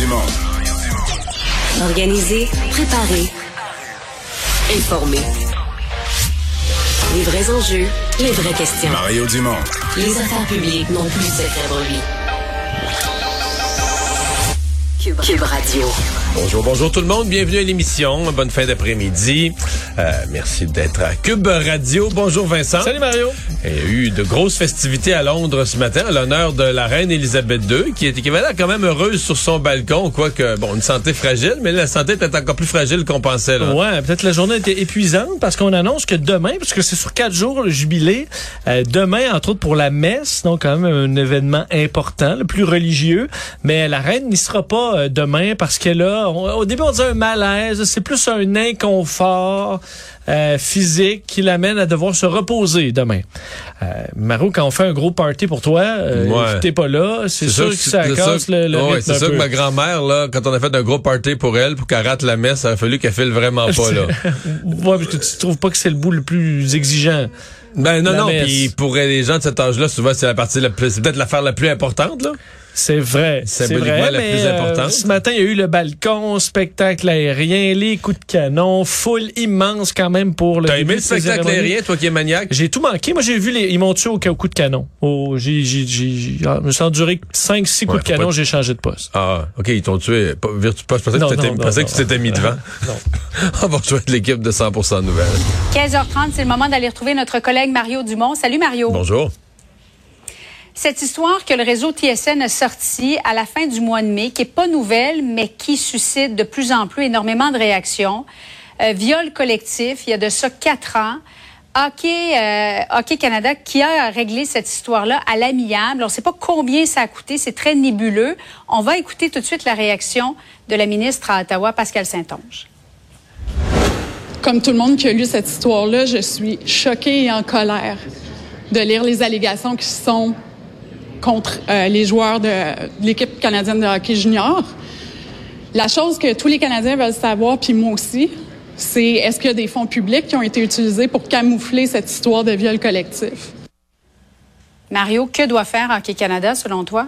Dumont. Organiser, préparer, informer. Les vrais enjeux, les vraies questions. Mario Dumont. Les affaires publiques n'ont plus de secret lui. Cube, Cube Radio. Bonjour, bonjour tout le monde. Bienvenue à l'émission. Bonne fin d'après-midi. Euh, merci d'être à Cube Radio. Bonjour Vincent. Salut Mario. Il y a eu de grosses festivités à Londres ce matin à l'honneur de la reine Elisabeth II, qui était qui avait l'air quand même heureuse sur son balcon, quoique bon, une santé fragile, mais la santé était encore plus fragile qu'on pensait. Là. Ouais, peut-être la journée était épuisante parce qu'on annonce que demain, parce que c'est sur quatre jours le jubilé, euh, demain entre autres pour la messe, donc quand même un événement important, le plus religieux, mais la reine n'y sera pas euh, demain parce qu'elle a, on- au début on disait un malaise, c'est plus un inconfort. Euh, physique qui l'amène à devoir se reposer demain. Euh, Maro, quand on fait un gros party pour toi, euh, Ouais. t'es pas là, c'est sûr que ça casse le, le ouais, c'est sûr peu. que ma grand-mère, là, quand on a fait un gros party pour elle, pour qu'elle rate la messe, ça a fallu qu'elle file vraiment pas, là. ouais, parce que tu trouves pas que c'est le bout le plus exigeant? Ben non, La non, puis pour les gens de cet âge-là, souvent, c'est la partie la plus, c'est peut-être l'affaire la plus importante, là. C'est vrai, c'est Symboliquement vrai. la mais, plus euh, importante. ce matin, il y a eu le balcon, spectacle aérien, les coups de canon, foule immense quand même pour le. T'as aimé le spectacle aérien, toi qui es maniaque? J'ai tout manqué. Moi, j'ai vu les. Ils m'ont tué au, au coup de canon. Oh, j'ai, j'ai, j'ai, j'ai- ah, je me suis enduré 5 six coups Ouais, de canon, pas- j'ai changé de poste. Ah, OK, ils t'ont tué. Pas, virtu- pas- je pensais que, tu t'étais- mis devant. Non. On va rejoindre l'équipe de 100% Nouvelles. 15h30, c'est le moment d'aller retrouver notre collègue Mario Dumont. Salut Mario. Bonjour. Cette histoire que le réseau TSN a sortie à la fin du mois de mai, qui est pas nouvelle, mais qui suscite de plus en plus énormément de réactions. Euh, viol collectif, il y a de ça quatre ans. Hockey, euh, Canada qui a réglé cette histoire-là à l'amiable. On ne sait pas combien ça a coûté, c'est très nébuleux. On va écouter tout de suite la réaction de la ministre à Ottawa, Pascal Saint-Onge. Comme tout le monde qui a lu cette histoire-là, je suis choquée et en colère de lire les allégations qui sont contre euh, les joueurs de, de l'équipe canadienne de hockey junior. La chose que tous les Canadiens veulent savoir, puis moi aussi, c'est est-ce qu'il y a des fonds publics qui ont été utilisés pour camoufler cette histoire de viol collectif? Mario, que doit faire Hockey Canada selon toi?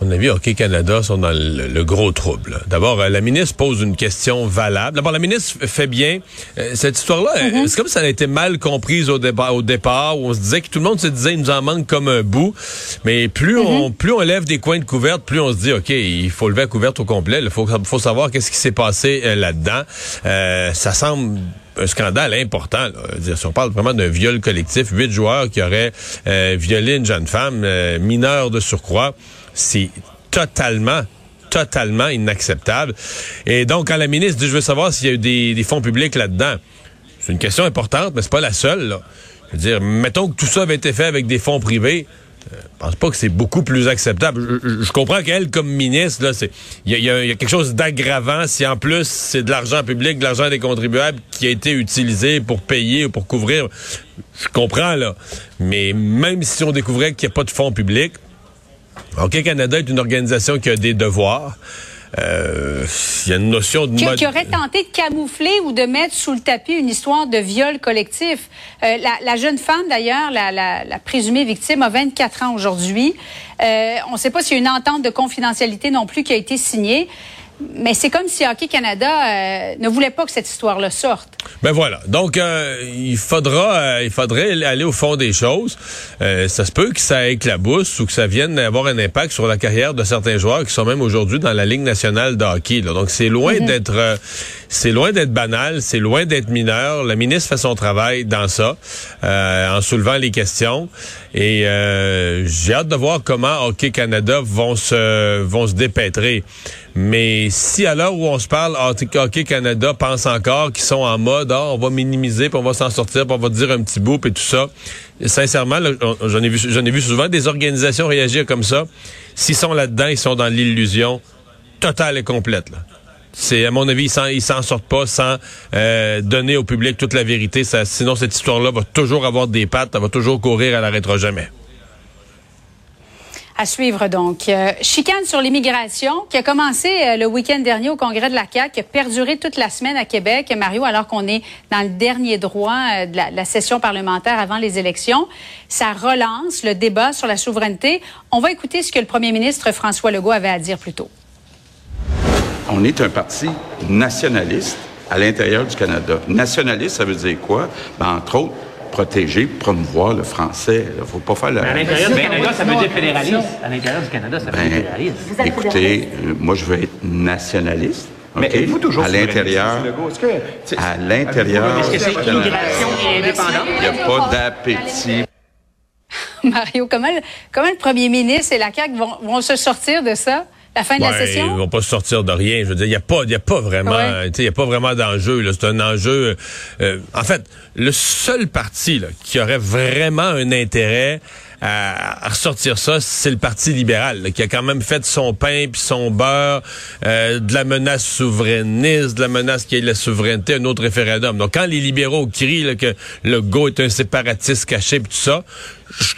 Mon avis, Hockey Canada sont dans le, le gros trouble. D'abord, euh, la ministre pose une question valable. D'abord, la ministre fait bien. Euh, cette histoire-là, euh, c'est comme si ça a été mal comprise au, débat, au départ, où on se disait que tout le monde se disait il nous en manque comme un bout. Mais plus on plus on lève des coins de couverte, plus on se dit, OK, il faut lever la couverte au complet. Il faut, faut savoir qu'est-ce qui s'est passé euh, là-dedans. Euh, ça semble un scandale important. Là. Si on parle vraiment d'un viol collectif, huit joueurs qui auraient violé une jeune femme mineure de surcroît, c'est totalement totalement inacceptable. Et donc, quand la ministre dit, je veux savoir s'il y a eu des, fonds publics là-dedans, c'est une question importante, mais c'est pas la seule. Je veux dire, mettons que tout ça avait été fait avec des fonds privés. euh, Je pense pas que c'est beaucoup plus acceptable. Je, comprends qu'elle, comme ministre, il y y y a quelque chose d'aggravant si en plus c'est de l'argent public, de l'argent des contribuables qui a été utilisé pour payer ou pour couvrir. Je comprends là, mais même si on découvrait qu'il n'y a pas de fonds publics, Hockey Canada est une organisation qui a des devoirs. Euh, Il y a une notion de qui, mode- qui aurait tenté de camoufler ou de mettre sous le tapis une histoire de viol collectif. Euh, la, la jeune femme, d'ailleurs, la, la- la présumée victime, a 24 ans aujourd'hui. Euh, on ne sait pas s'il y a une entente de confidentialité non plus qui a été signée. Mais c'est comme si Hockey Canada euh, ne voulait pas que cette histoire-là sorte. Ben voilà. Donc euh, il faudra euh, il faudrait aller au fond des choses. Ça se peut que ça éclabousse ou que ça vienne avoir un impact sur la carrière de certains joueurs qui sont même aujourd'hui dans la Ligue nationale de hockey. là. Donc c'est loin d'être euh, c'est loin d'être banal, c'est loin d'être mineur. La ministre fait son travail dans ça en soulevant les questions et euh, j'ai hâte de voir comment Hockey Canada vont se vont se dépêtrer. Mais si à l'heure où on se parle, Hockey Canada pense encore qu'ils sont en mode, ah, on va minimiser, puis on va s'en sortir, puis on va dire un petit bout, et tout ça. Sincèrement, j'en ai vu, j'en ai vu souvent des organisations réagir comme ça. S'ils sont là-dedans, ils sont dans l'illusion totale et complète. Là. C'est à mon avis, ils s'en, sortent pas sans euh, donner au public toute la vérité. Sinon, cette histoire-là va toujours avoir des pattes, elle va toujours courir à l'arrêtera jamais. À suivre donc. Euh, chicane sur l'immigration qui a commencé euh, le week-end dernier au congrès de la CAQ, qui a perduré toute la semaine à Québec, Mario, alors qu'on est dans le dernier droit de la, la, session parlementaire avant les élections. Ça relance le débat sur la souveraineté. On va écouter ce que le premier ministre François Legault avait à dire plus tôt. On est un parti nationaliste à l'intérieur du Canada. Nationaliste, ça veut dire quoi? Ben, entre autres, protéger, promouvoir le français. Il ne faut pas faire la... à l'intérieur du Canada, ça veut dire fédéraliste. À l'intérieur du Canada, ça veut dire fédéraliste. Écoutez, euh, moi, je veux être nationaliste. Mais okay. êtes-vous toujours à l'intérieur, à l'intérieur, est-ce que c'est immigration et indépendance? Il n'y a pas d'appétit. Mario, comment le, comment le premier ministre et la CAQ vont, vont se sortir de ça? La fin de ouais, la session? Ils vont pas sortir de rien. Je veux dire, il y a pas, il y a pas vraiment, Ouais. il y a pas vraiment d'enjeu. C'est un enjeu. euh, en fait, le seul parti là, qui aurait vraiment un intérêt à, à ressortir ça, c'est le Parti libéral, là, qui a quand même fait son pain puis son beurre euh, de la menace souverainiste, de la menace ait de la souveraineté, un autre référendum. Donc, quand les libéraux crient là, que le go est un séparatiste caché puis tout ça,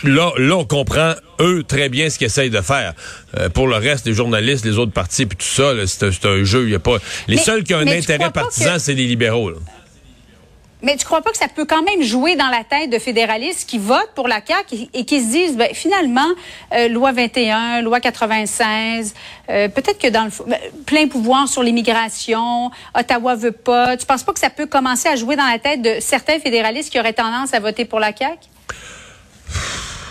là, là, on comprend eux très bien ce qu'ils essayent de faire. Euh, pour le reste, les journalistes, les autres partis puis tout ça, c'est un, un jeu. Il y a pas. Les Mais- seuls qui ont un intérêt partisan, que- c'est les libéraux. là. Mais tu crois pas que ça peut quand même jouer dans la tête de fédéralistes qui votent pour la CAQ et, qui se disent, ben, finalement, euh, loi 21, loi 96, euh, peut-être que dans le ben, plein pouvoir sur l'immigration, Ottawa veut pas. Tu penses pas que ça peut commencer à jouer dans la tête de certains fédéralistes qui auraient tendance à voter pour la CAQ?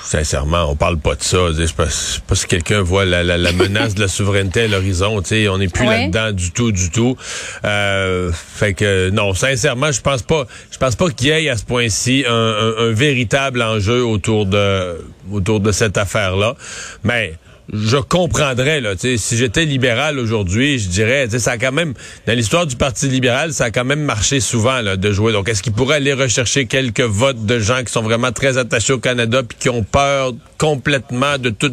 Sincèrement, on parle pas de ça. Je sais pas, si quelqu'un voit la, la- la menace de la souveraineté à l'horizon. On n'est plus Ouais. là-dedans du tout, du tout. Euh, fait que non, sincèrement, je pense pas. Je pense pas qu'il y ait à ce point-ci un, un- un véritable enjeu autour de autour de cette affaire-là. Mais je comprendrais là, si j'étais libéral aujourd'hui, je dirais, ça a quand même dans l'histoire du Parti libéral, ça a quand même marché souvent là, de jouer. Donc, est-ce qu'il pourrait aller rechercher quelques votes de gens qui sont vraiment très attachés au Canada puis qui ont peur complètement de tout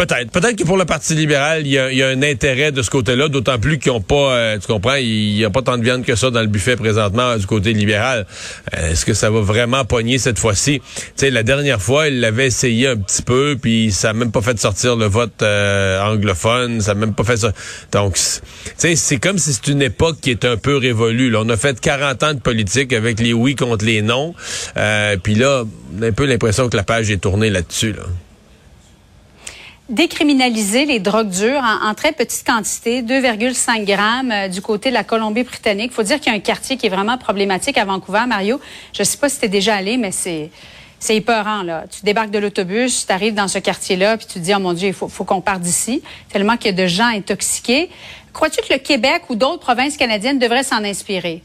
Peut-être. Peut-être que pour le Parti libéral, il y y a un intérêt de ce côté-là, d'autant plus qu'ils n'ont pas, euh, tu comprends, il n'y a pas tant de viande que ça dans le buffet présentement euh, du côté libéral. Euh, Est-ce que ça va vraiment pogner cette fois-ci? Tu sais, la dernière fois, il l'avait essayé un petit peu, puis ça n'a même pas fait sortir le vote euh, anglophone, ça n'a même pas fait ça. Donc, tu sais, c'est comme si c'est une époque qui est un peu révolue. Là. On a fait 40 ans de politique avec les oui contre les non, puis là, on a un peu l'impression que la page est tournée là-dessus. Là. Décriminaliser les drogues dures en, très petite quantité, 2,5 grammes euh, du côté de la Colombie-Britannique. faut dire qu'il y a un quartier qui est vraiment problématique à Vancouver, Mario. Je sais pas si tu es déjà allé, mais c'est... C'est épeurant, là. Tu débarques de l'autobus, tu arrives dans ce quartier-là, puis tu te dis, oh mon Dieu, il faut qu'on parte d'ici, tellement qu'il y a de gens intoxiqués. Crois-tu que le Québec ou d'autres provinces canadiennes devraient s'en inspirer?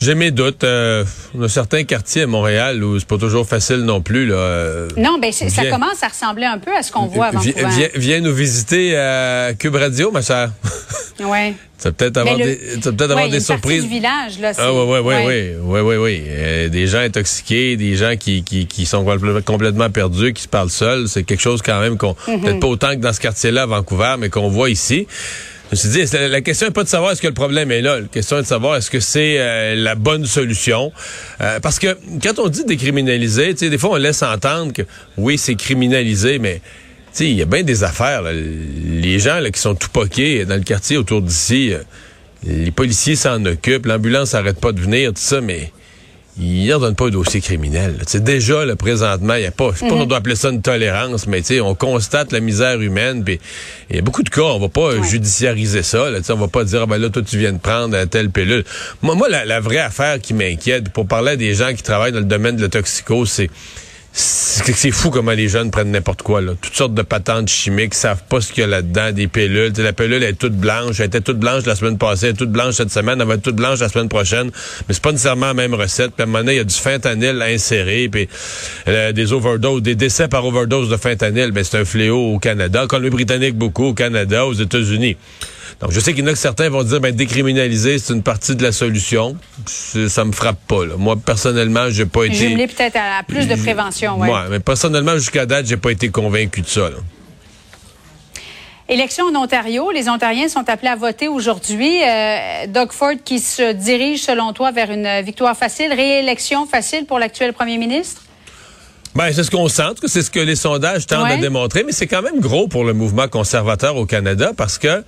J'ai mes doutes. Euh, on a certains quartiers à Montréal où c'est pas toujours facile non plus. Là. Euh, Non, ben ça commence à ressembler un peu à ce qu'on voit à Vancouver. viens, viens nous visiter à Cube Radio, ma chère. Ouais. tu vas peut-être avoir le- des, tu vas peut-être Ouais, avoir des surprises. du village, là. Ah oui, oui, oui, ouais. oui, oui, oui, oui. Euh, des gens intoxiqués, des gens qui, qui, qui sont complè- complètement perdus, qui se parlent seuls. C'est quelque chose quand même qu'on, Mm-hmm. peut-être pas autant que dans ce quartier-là à Vancouver, mais qu'on voit ici. Je me suis dit, la question n'est pas de savoir est-ce que le problème est là. La question est de savoir est-ce que c'est euh, la bonne solution. Euh, parce que quand on dit décriminaliser, des fois on laisse entendre que oui, c'est criminalisé, mais il y a bien des affaires. là. Les gens là, qui sont tout poqués dans le quartier autour d'ici, euh, les policiers s'en occupent, l'ambulance n'arrête pas de venir, tout ça, mais ils ne donnent pas un dossier criminel. sais, déjà, là, présentement, il y a pas, je sais pas qu'on doit appeler ça une tolérance, mais tu sais, on constate la misère humaine, puis il y a beaucoup de cas, on va pas Ouais. judiciariser ça, là, tu sais, on va pas dire, ah, ben là, toi, tu viens de prendre telle pilule. Moi, moi la, la vraie affaire qui m'inquiète, pour parler à des gens qui travaillent dans le domaine de la toxico, c'est c'est fou comment les jeunes prennent n'importe quoi. Là. Toutes sortes de patentes chimiques, savent pas ce qu'il y a là-dedans, des pilules. Tu sais, la pilule est toute blanche, elle était toute blanche la semaine passée, elle est toute blanche cette semaine, elle va être toute blanche la semaine prochaine. Mais c'est pas nécessairement la même recette. Puis à un moment donné, il y a du fentanyl à insérer, puis euh, des overdoses, des décès par overdose de fentanyl. Ben, c'est un fléau au Canada. En Colombie-Britannique, beaucoup, au Canada, aux États-Unis. Donc, je sais qu'il y en a que certains vont dire, ben, décriminaliser, c'est une partie de la solution. Ça me frappe pas, là. Moi, personnellement, j'ai pas été... Jumelé peut-être à plus de prévention. Ouais, mais personnellement, jusqu'à date, j'ai pas été convaincu de ça. là. Élection en Ontario. Les Ontariens sont appelés à voter aujourd'hui. Euh, Doug Ford qui se dirige, selon toi, vers une victoire facile. Réélection facile pour l'actuel premier ministre? Ben, c'est ce qu'on sent, c'est ce que les sondages tentent Ouais. de démontrer, mais c'est quand même gros pour le mouvement conservateur au Canada parce que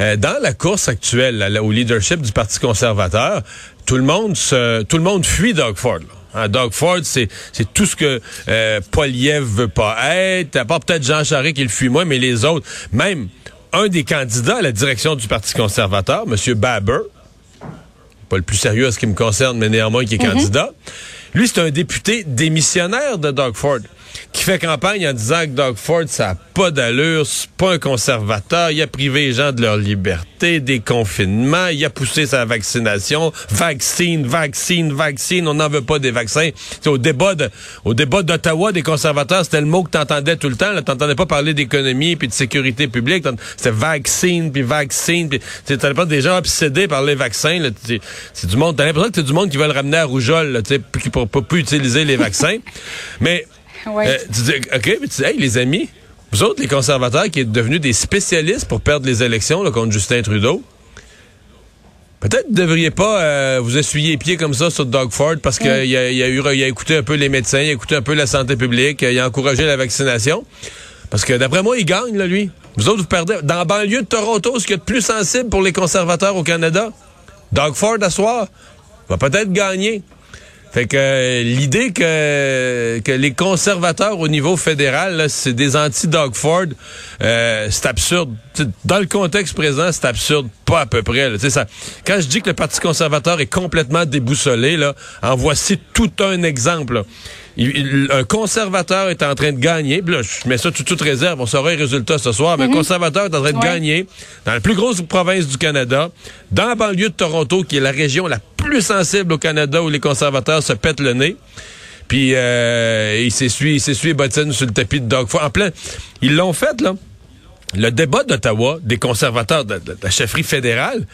euh, dans la course actuelle là, au leadership du Parti conservateur, tout le monde se, tout le monde fuit Doug Ford. là. Hein, Doug Ford, c'est tout ce que euh, Poiliev veut pas être, à part peut-être Jean Charest qui le fuit moins, mais les autres, même un des candidats à la direction du Parti conservateur, M. Baber, pas le plus sérieux à ce qui me concerne, mais néanmoins qui est candidat. Lui, c'est un député démissionnaire de Doug Ford fait campagne en disant que Doug Ford, ça n'a pas d'allure, c'est pas un conservateur, il a privé les gens de leur liberté, des confinements, il a poussé sa vaccination, vaccine, vaccine, vaccine, on n'en veut pas des vaccins. C'est au débat de, au débat d'Ottawa des conservateurs, c'était le mot que t'entendais tout le temps, t'entendais pas parler d'économie puis de sécurité publique, c'était vaccine puis vaccine puis tu t'avais pas des gens obsédés par les vaccins, c'est du monde, t'as l'impression que c'est du monde qui veut le ramener à rougeole, tu sais, ne peut plus utiliser les vaccins. Mais Ouais. euh, tu dis, OK, mais tu dis, hey, les amis, vous autres, les conservateurs qui êtes devenus des spécialistes pour perdre les élections là, contre Justin Trudeau, peut-être ne devriez pas euh, vous essuyer les pieds comme ça sur Doug Ford parce qu'il a, il a, eu, il a écouté un peu les médecins, il a écouté un peu la santé publique, il a encouragé la vaccination. Parce que d'après moi, il gagne, là, lui. Vous autres, vous perdez. Dans la banlieue de Toronto, ce qu'il y a de plus sensible pour les conservateurs au Canada, Doug Ford, à soir, va peut-être gagner. Fait que euh, l'idée que, que les conservateurs au niveau fédéral, c'est des anti-Doug Ford, euh, c'est absurde. T'sais, Dans le contexte présent, c'est absurde, pas à peu près. là. Ça, quand je dis que le Parti conservateur est complètement déboussolé, là, en voici tout un exemple. là. Il- il- un conservateur est en train de gagner. Là, je mets ça tout toute réserve. On saura les résultats ce soir. Mais un conservateur est en train de Ouais. gagner dans la plus grosse province du Canada, dans la banlieue de Toronto, qui est la région la plus sensible au Canada où les conservateurs se pètent le nez. Puis euh, il s'essuie, il s'essuie sur le tapis de Ford. En plein, ils l'ont fait là. Le débat d'Ottawa des conservateurs de, la chefferie fédérale,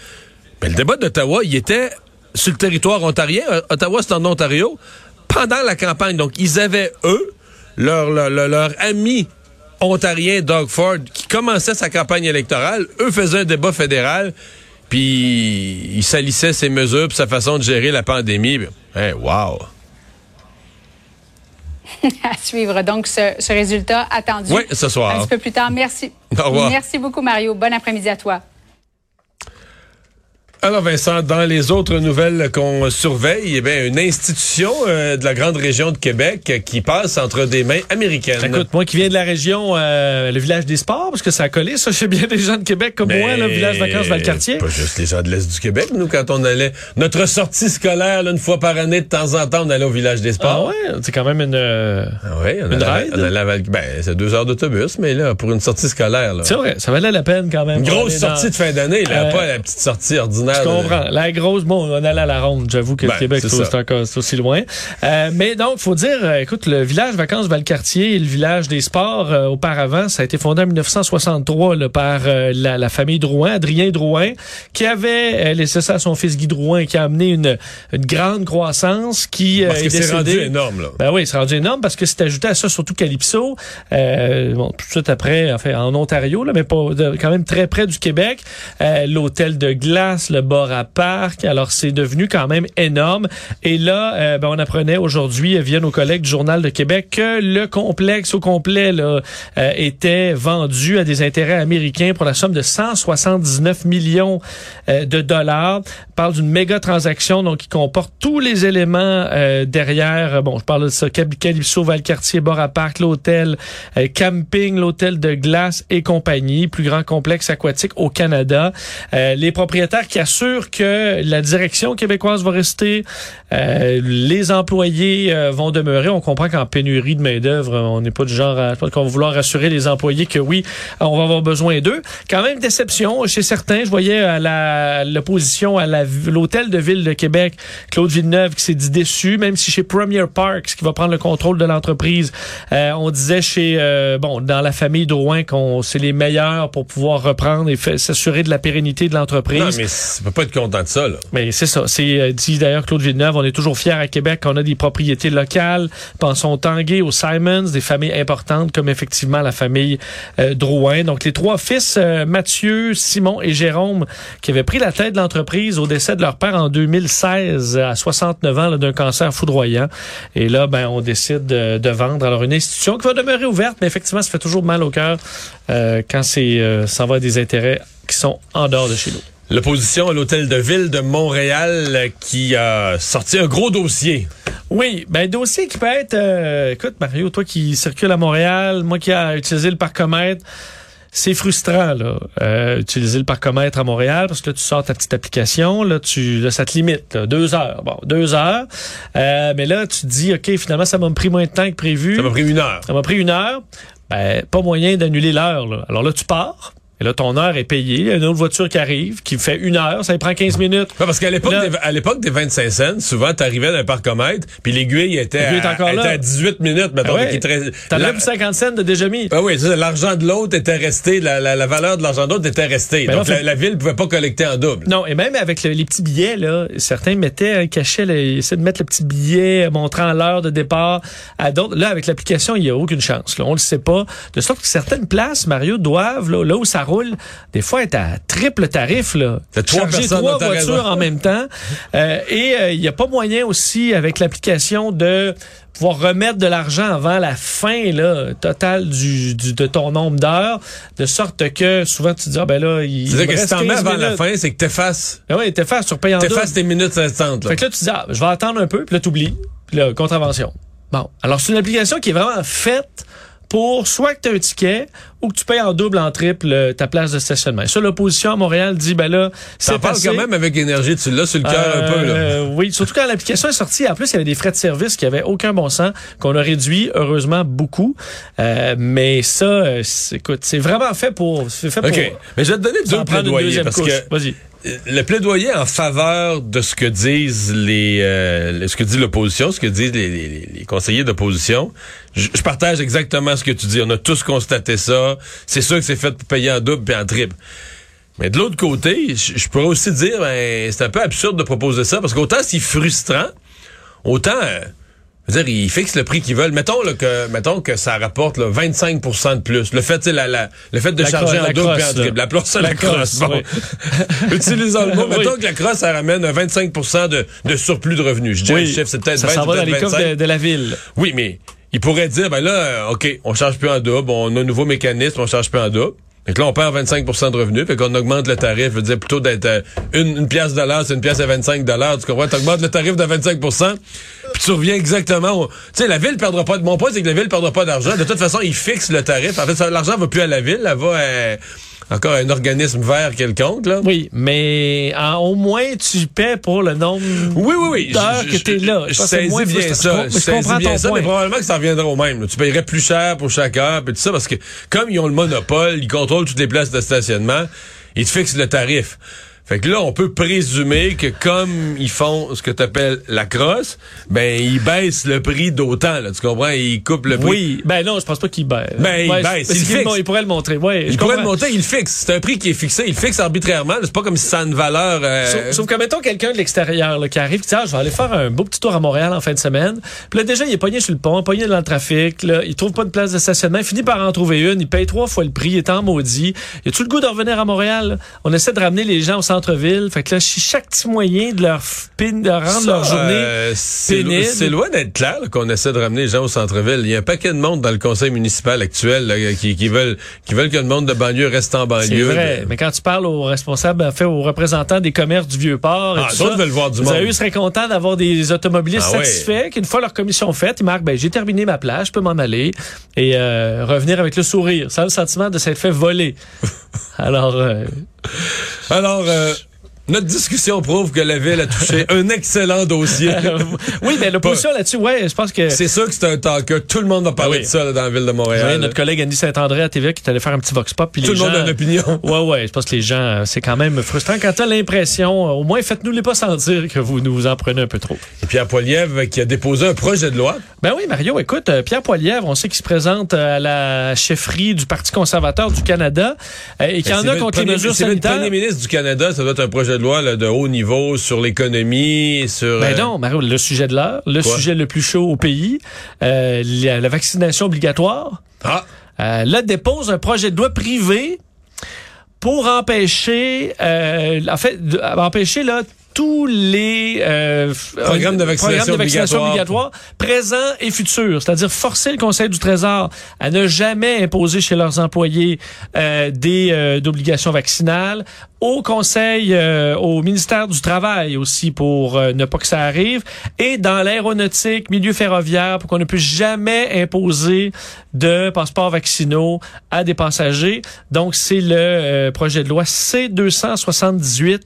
ben, le débat d'Ottawa, il était sur le territoire ontarien. Ottawa, c'est en Ontario. Pendant la campagne, donc ils avaient eux leur leur, leur, leur ami ontarien Doug Ford qui commençait sa campagne électorale. Eux faisaient un débat fédéral. Puis il salissait ses mesures puis sa façon de gérer la pandémie. Hey, wow! à suivre donc ce, ce résultat attendu. Oui, ce soir. Un petit peu plus tard. Merci. Au revoir. Merci beaucoup, Mario. Bon après-midi à toi. Alors Vincent, dans les autres nouvelles qu'on surveille, eh bien, une institution euh, de la grande région de Québec qui passe entre des mains américaines. Écoute, moi qui viens de la région, euh, le village des sports, parce que ça a collé, ça, chez bien des gens de Québec comme moi, le village vacances Valcartier. Pas juste les gens de l'Est du Québec, nous, quand on allait... Notre sortie scolaire, là, une fois par année, de temps en temps, on allait au village des Ah sports. ouais, c'est quand même une... euh, Ah oui, on Une allait, ride? on allait à Val- Ben, c'est deux heures d'autobus, mais là, pour une sortie scolaire, là. C'est vrai, ça valait la peine quand même. Une grosse dans- sortie de fin d'année, là, Euh, pas la petite sortie ordinaire. Je comprends. La grosse, bon, on allait à la ronde. J'avoue que Ben, le Québec, c'est encore c'est aussi loin. Euh, mais donc, faut dire, euh, écoute, le village vacances Valcartier et le village des sports, euh, auparavant, ça a été fondé en 1963 là, par euh, la, la famille Drouin, Adrien Drouin, qui avait euh, laissé ça à son fils Guy Drouin, qui a amené une, une grande croissance, qui euh, Parce est que c'est rendu énorme, là. ben oui, c'est rendu énorme parce que c'est ajouté à ça surtout Calypso, euh, bon, tout de suite après, enfin en Ontario, là, mais pas de- quand même très près du Québec, euh, l'hôtel de glace, le bar à parc. Alors c'est devenu quand même énorme. Et là, euh, ben, on apprenait aujourd'hui via nos collègues du Journal de Québec que le complexe au complet euh, était vendu à des intérêts américains pour la somme de 179 millions euh, de dollars. Parle d'une méga transaction donc qui comporte tous les éléments derrière. Bon, je parle de ça, Calypso, Valcartier, Bar à Parc, l'hôtel, camping, l'hôtel de glace et compagnie, plus grand complexe aquatique au Canada. Les propriétaires qui que la direction québécoise va rester, euh, les employés euh, vont demeurer. On comprend qu'en pénurie de main d'œuvre, on n'est pas du genre à, qu'on va vouloir assurer les employés que oui, on va avoir besoin d'eux. Quand même déception chez certains. Je voyais à la l'opposition à l'hôtel de ville de Québec, Claude Villeneuve qui s'est dit déçu, même si chez Premier Parks qui va prendre le contrôle de l'entreprise, euh, on disait chez euh, bon dans la famille Drouin qu'on c'est les meilleurs pour pouvoir reprendre et s'assurer de la pérennité de l'entreprise. Tu peux pas être content de ça, là. Mais c'est ça. C'est euh, dit d'ailleurs Claude Villeneuve, on est toujours fiers à Québec qu'on a des propriétés locales. Pensons au Tanguay, aux Simons, des familles importantes comme effectivement la famille euh, Drouin. Donc les trois fils, euh, Mathieu, Simon et Jérôme, qui avaient pris la tête de l'entreprise au décès de leur père en 2016 à 69 ans d'un cancer foudroyant. Et là, ben on décide de, vendre. Alors une institution qui va demeurer ouverte, mais effectivement, ça fait toujours mal au cœur quand c'est ça va à des intérêts qui sont en dehors de chez nous. L'opposition à l'hôtel de ville de Montréal qui a sorti un gros dossier. Oui, ben dossier qui peut être, euh, écoute Mario, toi qui circule à Montréal, moi qui a utilisé le parcomètre, c'est frustrant là, euh, utiliser le parcomètre à Montréal parce que là, tu sors ta petite application, là tu, là, ça te limite, là, deux heures, bon deux heures, Euh, mais là tu te dis ok finalement ça m'a pris moins de temps que prévu, Ça m'a pris une heure. ça m'a pris une heure, ben pas moyen d'annuler l'heure là. Alors là tu pars. Et là, ton heure est payée. Il y a une autre voiture qui arrive, qui fait une heure, ça lui prend 15 minutes. Ouais, parce qu'à l'époque, des, à l'époque des 25 cents, souvent, t'arrivais d'un parcomètre, puis l'aiguille était, à, encore était là. à 18 minutes, mettons. Ah ouais. fait qu'il te reste- T'en la- as pour 50 cents de déjà mis. Ah oui, l'argent de l'autre était resté, la, la, la valeur de l'argent de l'autre était restée. Ben Donc, la, la ville pouvait pas collecter en double. Non, et même avec le- les petits billets, là, certains mettaient, cachaient, le- ils essayaient de mettre le petit billet montrant l'heure de départ à d'autres. Là, avec l'application, il n'y a aucune chance. Là. On le sait pas. De sorte que certaines places, Mario, doivent, là, là où ça roule, des fois être à triple tarif. Là. Trois trois voitures en même temps. Euh, et euh, il n'y a pas moyen aussi, avec l'application, de pouvoir remettre de l'argent avant la fin là, totale du, du- de ton nombre d'heures, de sorte que souvent tu te dis, ah ben là, il C'est-à-dire que si t'en mets 15 avant la fin, c'est que t'effaces, Ben oui, t'es face, tu repayes en t'effaces tes minutes restantes. Fait que là, tu dis, ah, je vais attendre un peu, puis là, t'oublies. Puis là, contravention. Bon. Alors, c'est une application qui est vraiment faite pour soit que tu as un ticket ou que tu payes en double, en triple euh, ta place de stationnement. Et ça, l'opposition à Montréal dit, ben là, c'est assez. quand même avec énergie, tu l'as sur le cœur un peu, là. Euh, oui, surtout quand l'application est sortie. En plus, il y avait des frais de service qui avaient aucun bon sens, qu'on a réduit, heureusement, beaucoup. Euh, mais ça, écoute, c'est vraiment fait pour... C'est fait pour OK. Mais je vais te donner deux plaidoyers deuxième parce couche. que Vas-y. Le plaidoyer en faveur de ce que disent les, euh, ce que dit l'opposition, ce que disent les, conseillers d'opposition, je, partage exactement ce que tu dis. On a tous constaté ça. C'est sûr que c'est fait pour payer en double puis en triple. Mais de l'autre côté, je, pourrais aussi dire, ben, c'est un peu absurde de proposer ça parce qu'autant c'est frustrant, autant, euh, dire, ils fixent le prix qu'ils veulent. Mettons là, que, mettons que ça rapporte là, 25% de plus. Le fait, la, la, le fait de La charger en la double puis crosse, en triple. Appelons ça la, crosse. crosse, Bon. oui. Utilisons le mot. Oui. Mettons que la crosse, ça ramène un 25 de, de surplus de revenus. Je dis Oui, chiffre, c'est peut-être ça 20 s'en va dans les peut-être coffres 25. de, de la ville. Oui, mais il pourrait dire, ben là, euh, OK, on charge plus en double, on a un nouveau mécanisme, on charge plus en double. Là, on perd 25% de revenus, fait qu'on augmente le tarif, veut dire plutôt d'être euh, une, une pièce de l'heure, c'est une pièce à 25 tu comprends? T'augmentes le tarif de 25 puis tu reviens exactement. Tu sais, la ville perdra pas... de- Mon point, c'est que la ville perdra pas d'argent. De toute façon, ils fixent le tarif. En fait, l'argent va plus à la ville, elle va à, encore un organisme vert quelconque, là. Oui, mais en- au moins tu paies pour le nombre Oui, oui, oui. d'heures que t'es là. Je, saisis moins bien frustrant. ça. Je comprends bien ton ça, point. mais probablement que ça reviendra au même. là. Tu payerais plus cher pour chaque heure, puis tout ça, parce que comme ils ont le monopole, ils contrôlent toutes les places de stationnement, ils te fixent le tarif. Fait que là, on peut présumer que comme ils font ce que tu appelles la crosse, ben ils baissent le prix d'autant. Là, tu comprends? Ils coupent le prix. Oui, ben non, je pense pas qu'il baisse. Ben, il Ouais, baisse, parce il il pourrait le montrer. Ouais, je Il pourrait le comprends. monter, il le fixe. C'est un prix qui est fixé. Il le fixe arbitrairement. C'est pas comme si ça a une valeur... euh, Sauf, sauf que mettons quelqu'un de l'extérieur qui arrive, qui dit ah, je vais aller faire un beau petit tour à Montréal en fin de semaine. Puis là déjà il est pogné sur le pont, pogné dans le trafic, là, il trouve pas de place de stationnement, il finit par en trouver une, il paye trois fois le prix, il est en maudit. Il a tout le goût de revenir à Montréal? On essaie de ramener les gens au centre-ville, fait que là ch- chaque petit moyen de leur f- pin- de rendre Ça, leur journée euh, c'est pénible. c'est loin d'être clair qu'on essaie de ramener les gens au centre-ville. Il y a un paquet de monde dans le conseil municipal actuel là, qui, qui veulent qui veulent que le monde de banlieue reste en C'est banlieue. vrai, mais quand tu parles aux responsables, en fait, aux représentants des commerces du Vieux-Port, et Ah, d'autres veulent voir du monde. seraient contents d'avoir des automobilistes Ah ouais. satisfaits, qu'une fois leur commission faite, ils marquent, ben, j'ai terminé ma plage, je peux m'en aller, et euh, revenir avec le sourire, sans le sentiment de s'être fait voler. Alors, euh, Alors euh, notre discussion prouve que la ville a touché un excellent dossier. oui, mais l'opposition là-dessus, ouais, je pense que... C'est sûr que c'est un talker. Tout le monde va parler Ah oui. de ça là, dans la ville de Vous Montréal. notre collègue Annie Saint-André à TVA qui est allé faire un petit vox pop. Puis Tout les le monde a une opinion. Ouais, ouais, je pense que les gens, euh, c'est quand même frustrant. Quand t'as l'impression, euh, au moins faites-nous les pas sentir que vous nous en prenez un peu trop. Et Pierre Poilievre qui a déposé un projet de loi. Ben oui, Mario, écoute, euh, Pierre Poilièvre, on sait qu'il se présente à la chefferie du Parti conservateur du Canada et qu'il y en Ben, c'est a contre les mesures c'est le premier ministre du Canada, ça doit être un projet de de loi là, de haut niveau sur l'économie, sur... Ben euh, non, Mario, le sujet de l'heure, le Quoi? sujet le plus chaud au pays, euh, la, la vaccination obligatoire. Ah, Euh, là, dépose un projet de loi privé pour empêcher, euh, en fait, empêcher là tous les euh, Programmes de vaccination obligatoires. obligatoires présents et futurs, c'est-à-dire forcer le Conseil du Trésor à ne jamais imposer chez leurs employés euh, des euh, d'obligations vaccinales, au Conseil, euh, au ministère du Travail aussi pour euh, ne pas que ça arrive, et dans l'aéronautique, milieu ferroviaire, pour qu'on ne puisse jamais imposer de passeports vaccinaux à des passagers. Donc, c'est le euh, projet de loi C-278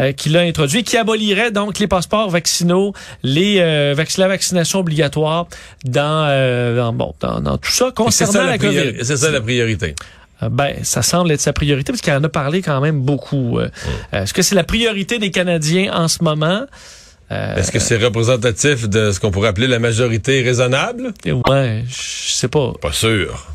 euh, qui l'a introduit, qui abolirait donc les passeports vaccinaux, les euh, vac- la vaccination obligatoire dans, euh, dans, bon, dans, dans tout ça concernant ça, la, la COVID. c'est ça la priorité. Euh, Ben, ça semble être sa priorité parce qu'il en a parlé quand même beaucoup. Euh, euh, Est-ce que c'est la priorité des Canadiens en ce moment? Euh, Est-ce que c'est représentatif de ce qu'on pourrait appeler la majorité raisonnable? ouais, je sais pas. Pas sûr.